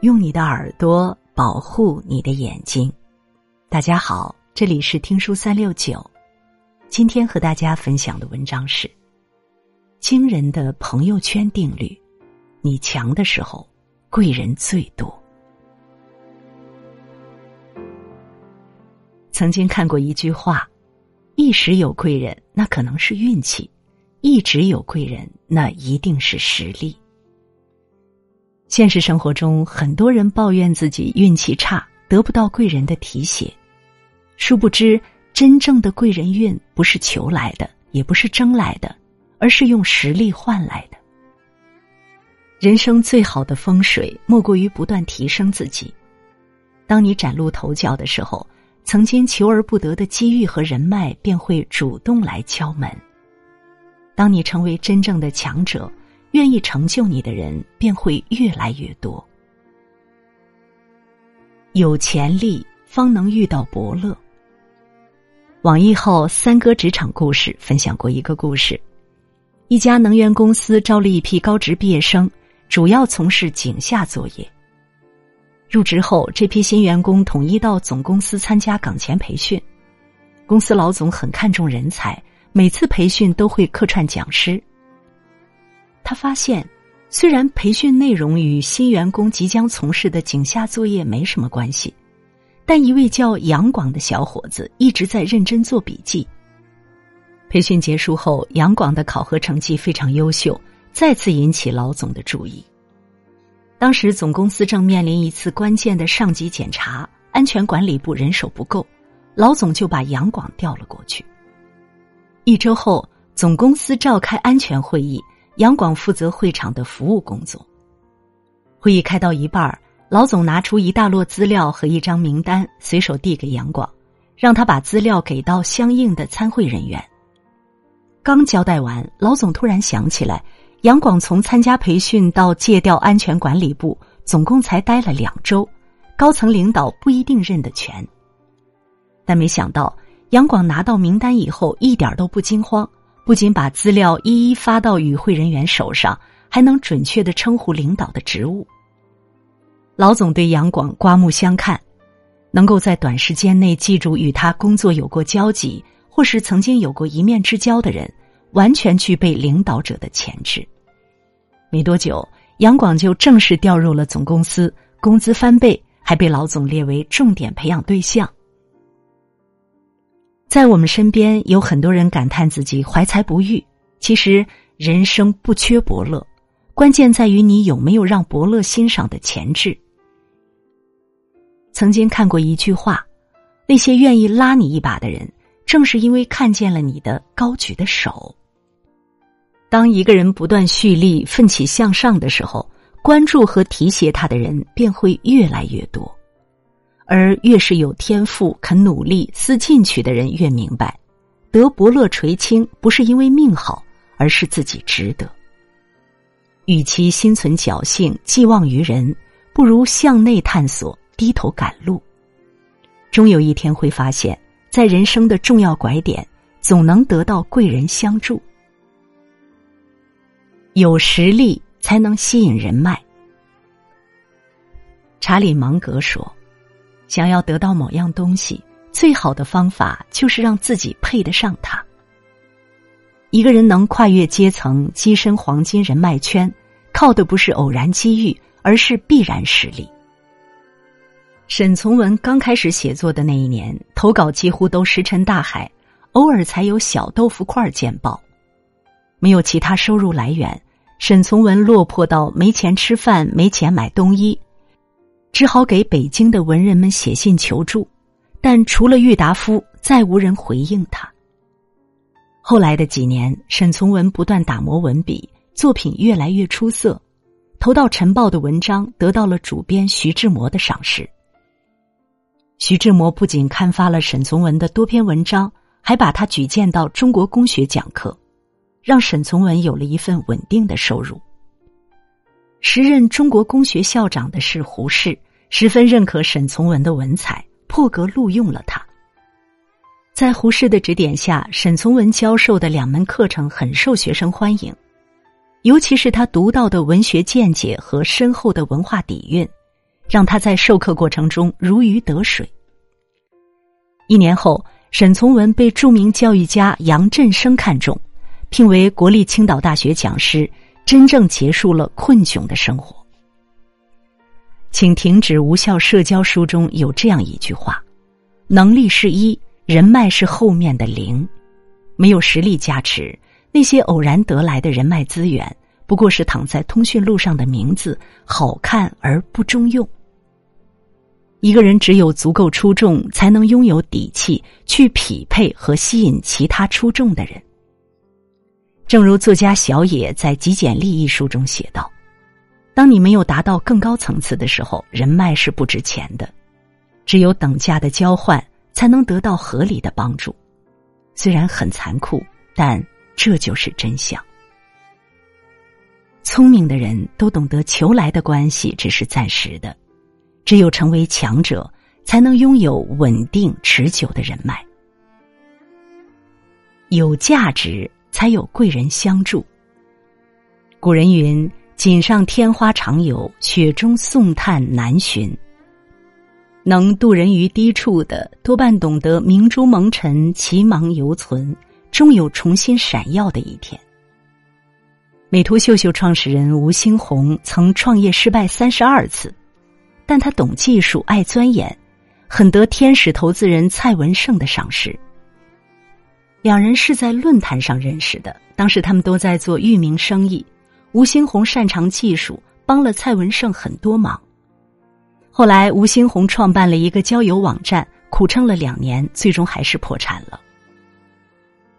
用你的耳朵保护你的眼睛。大家好，这里是听书三六九。今天和大家分享的文章是惊人的朋友圈定律：你强的时候，贵人最多。曾经看过一句话：一时有贵人，那可能是运气；一直有贵人，那一定是实力。现实生活中，很多人抱怨自己运气差，得不到贵人的提携。殊不知，真正的贵人运不是求来的，也不是争来的，而是用实力换来的。人生最好的风水，莫过于不断提升自己。当你崭露头角的时候，曾经求而不得的机遇和人脉便会主动来敲门。当你成为真正的强者。愿意成就你的人便会越来越多。有潜力方能遇到伯乐。网易号三哥职场故事分享过一个故事：一家能源公司招了一批高职毕业生，主要从事井下作业。入职后，这批新员工统一到总公司参加岗前培训。公司老总很看重人才，每次培训都会客串讲师。他发现，虽然培训内容与新员工即将从事的井下作业没什么关系，但一位叫杨广的小伙子一直在认真做笔记。培训结束后，杨广的考核成绩非常优秀，再次引起老总的注意。当时总公司正面临一次关键的上级检查，安全管理部人手不够，老总就把杨广调了过去。一周后，总公司召开安全会议。杨广负责会场的服务工作。会议开到一半儿老总拿出一大摞资料和一张名单，随手递给杨广，让他把资料给到相应的参会人员。刚交代完，老总突然想起来，杨广从参加培训到借调安全管理部，总共才待了两周，高层领导不一定认得全。但没想到，杨广拿到名单以后，一点都不惊慌。不仅把资料一一发到与会人员手上，还能准确的称呼领导的职务。老总对杨广刮目相看，能够在短时间内记住与他工作有过交集或是曾经有过一面之交的人，完全具备领导者的潜质。没多久，杨广就正式调入了总公司，工资翻倍，还被老总列为重点培养对象。在我们身边有很多人感叹自己怀才不遇，其实人生不缺伯乐，关键在于你有没有让伯乐欣赏的潜质。曾经看过一句话：那些愿意拉你一把的人，正是因为看见了你的高举的手。当一个人不断蓄力、奋起向上的时候，关注和提携他的人便会越来越多。而越是有天赋、肯努力、思进取的人，越明白，得伯乐垂青不是因为命好，而是自己值得。与其心存侥幸、寄望于人，不如向内探索、低头赶路。终有一天会发现，在人生的重要拐点，总能得到贵人相助。有实力才能吸引人脉。查理芒格说。想要得到某样东西，最好的方法就是让自己配得上它。一个人能跨越阶层、跻身黄金人脉圈，靠的不是偶然机遇，而是必然实力。沈从文刚开始写作的那一年，投稿几乎都石沉大海，偶尔才有小豆腐块见报。没有其他收入来源，沈从文落魄到没钱吃饭、没钱买冬衣。只好给北京的文人们写信求助，但除了郁达夫，再无人回应他。后来的几年，沈从文不断打磨文笔，作品越来越出色，投到《晨报》的文章得到了主编徐志摩的赏识。徐志摩不仅刊发了沈从文的多篇文章，还把他举荐到中国公学讲课，让沈从文有了一份稳定的收入。时任中国公学校长的是胡适，十分认可沈从文的文采，破格录用了他。在胡适的指点下，沈从文教授的两门课程很受学生欢迎，尤其是他独到的文学见解和深厚的文化底蕴，让他在授课过程中如鱼得水。一年后，沈从文被著名教育家杨振声看中，聘为国立青岛大学讲师，真正结束了困窘的生活。请停止无效社交书中有这样一句话：“能力是一，人脉是后面的零。没有实力加持，那些偶然得来的人脉资源，不过是躺在通讯录上的名字，好看而不中用。一个人只有足够出众，才能拥有底气去匹配和吸引其他出众的人。正如作家小野在《极简力》一书中写道。”当你没有达到更高层次的时候，人脉是不值钱的。只有等价的交换，才能得到合理的帮助。虽然很残酷，但这就是真相。聪明的人都懂得，求来的关系只是暂时的。只有成为强者，才能拥有稳定持久的人脉。有价值，才有贵人相助。古人云。锦上添花常有，雪中送炭难寻。能渡人于低处的，多半懂得明珠蒙尘，其芒犹存，终有重新闪耀的一天。美图秀秀创始人吴兴红曾创业失败三十二次，但他懂技术，爱钻研，很得天使投资人蔡文胜的赏识。两人是在论坛上认识的，当时他们都在做域名生意。吴兴红擅长技术，帮了蔡文胜很多忙。后来，吴兴红创办了一个交友网站，苦撑了两年，最终还是破产了。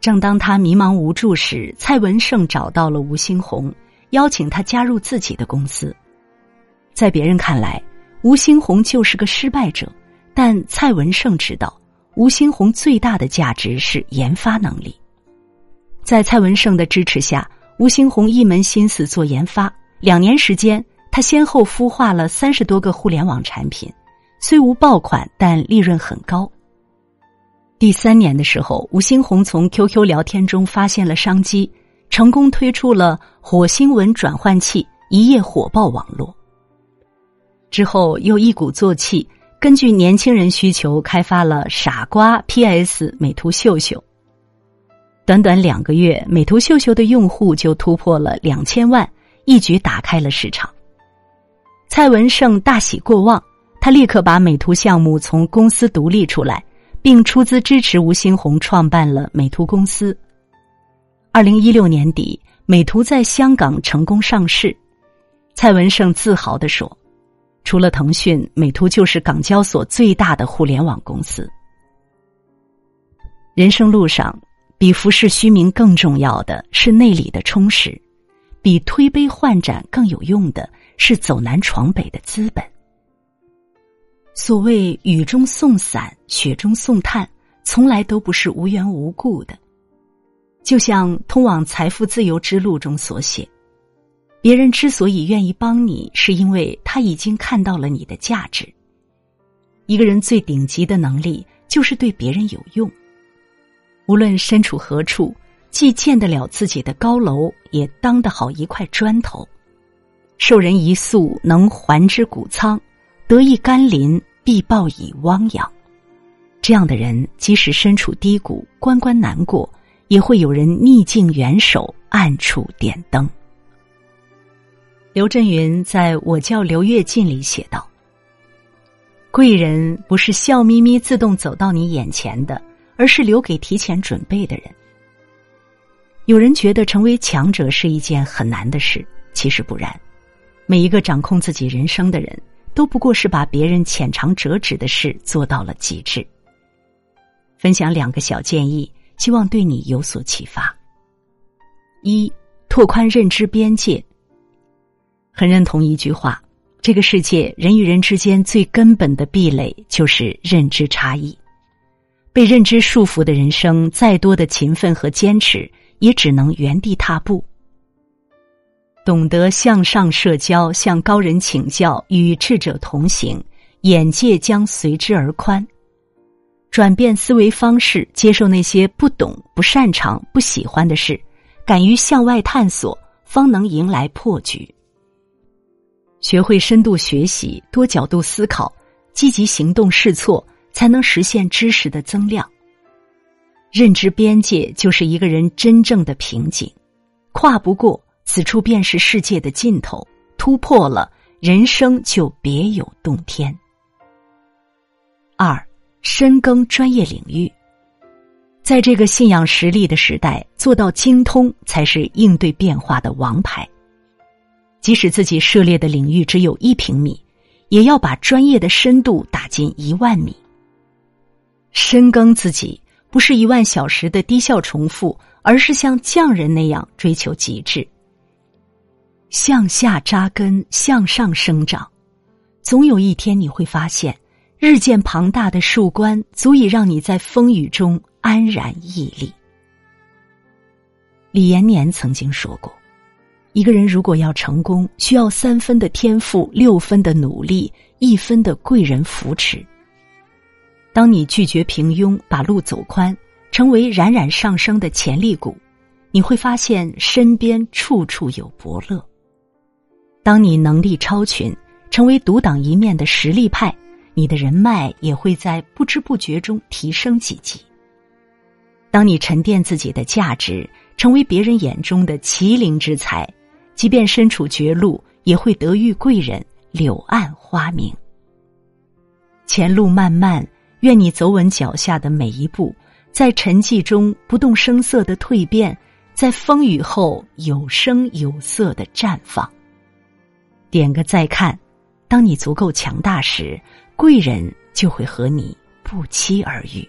正当他迷茫无助时，蔡文胜找到了吴兴红，邀请他加入自己的公司。在别人看来，吴兴红就是个失败者，但蔡文胜知道，吴兴红最大的价值是研发能力。在蔡文胜的支持下。吴兴红一门心思做研发，两年时间，他先后孵化了三十多个互联网产品，虽无爆款，但利润很高。第三年的时候，吴兴红从 QQ 聊天中发现了商机，成功推出了火星文转换器，一夜火爆网络。之后又一鼓作气，根据年轻人需求开发了傻瓜 PS 美图秀秀。短短两个月，美图秀秀的用户就突破了两千万，一举打开了市场。蔡文胜大喜过望，他立刻把美图项目从公司独立出来，并出资支持吴兴红创办了美图公司。二零一六年底，美图在香港成功上市。蔡文胜自豪地说：“除了腾讯，美图就是港交所最大的互联网公司。”人生路上。比浮世虚名更重要的是内里的充实，比推杯换盏更有用的是走南闯北的资本。所谓雨中送伞，雪中送炭，从来都不是无缘无故的。就像通往财富自由之路中所写，别人之所以愿意帮你，是因为他已经看到了你的价值。一个人最顶级的能力，就是对别人有用。无论身处何处，既建得了自己的高楼，也当得好一块砖头。受人一粟，能还之谷仓；得一甘霖，必报以汪洋。这样的人，即使身处低谷，关关难过，也会有人逆境援手，暗处点灯。刘震云在我叫刘跃进里写道：“贵人不是笑眯眯自动走到你眼前的。”而是留给提前准备的人。有人觉得成为强者是一件很难的事，其实不然。每一个掌控自己人生的人，都不过是把别人浅尝辄止的事做到了极致。分享两个小建议，希望对你有所启发。一、拓宽认知边界。很认同一句话：这个世界人与人之间最根本的壁垒就是认知差异。被认知束缚的人生，再多的勤奋和坚持，也只能原地踏步。懂得向上社交，向高人请教，与智者同行，眼界将随之而宽。转变思维方式，接受那些不懂、不擅长、不喜欢的事，敢于向外探索，方能迎来破局。学会深度学习、多角度思考、积极行动试错，才能实现知识的增量。认知边界就是一个人真正的瓶颈，跨不过，此处便是世界的尽头。突破了，人生就别有洞天。二，深耕专业领域。在这个信仰实力的时代，做到精通才是应对变化的王牌。即使自己涉猎的领域只有一平米，也要把专业的深度打进一万米。深耕自己。不是一万小时的低效重复，而是像匠人那样追求极致。向下扎根，向上生长，总有一天你会发现，日渐庞大的树冠足以让你在风雨中安然屹立。李延年曾经说过：“一个人如果要成功，需要三分的天赋，六分的努力，一分的贵人扶持。”当你拒绝平庸，把路走宽，成为冉冉上升的潜力股，你会发现身边处处有伯乐。当你能力超群，成为独当一面的实力派，你的人脉也会在不知不觉中提升几级。当你沉淀自己的价值，成为别人眼中的麒麟之才，即便身处绝路，也会得遇贵人，柳暗花明。前路漫漫。愿你走稳脚下的每一步，在沉寂中不动声色的蜕变，在风雨后有声有色的绽放。点个再看，当你足够强大时，贵人就会和你不期而遇。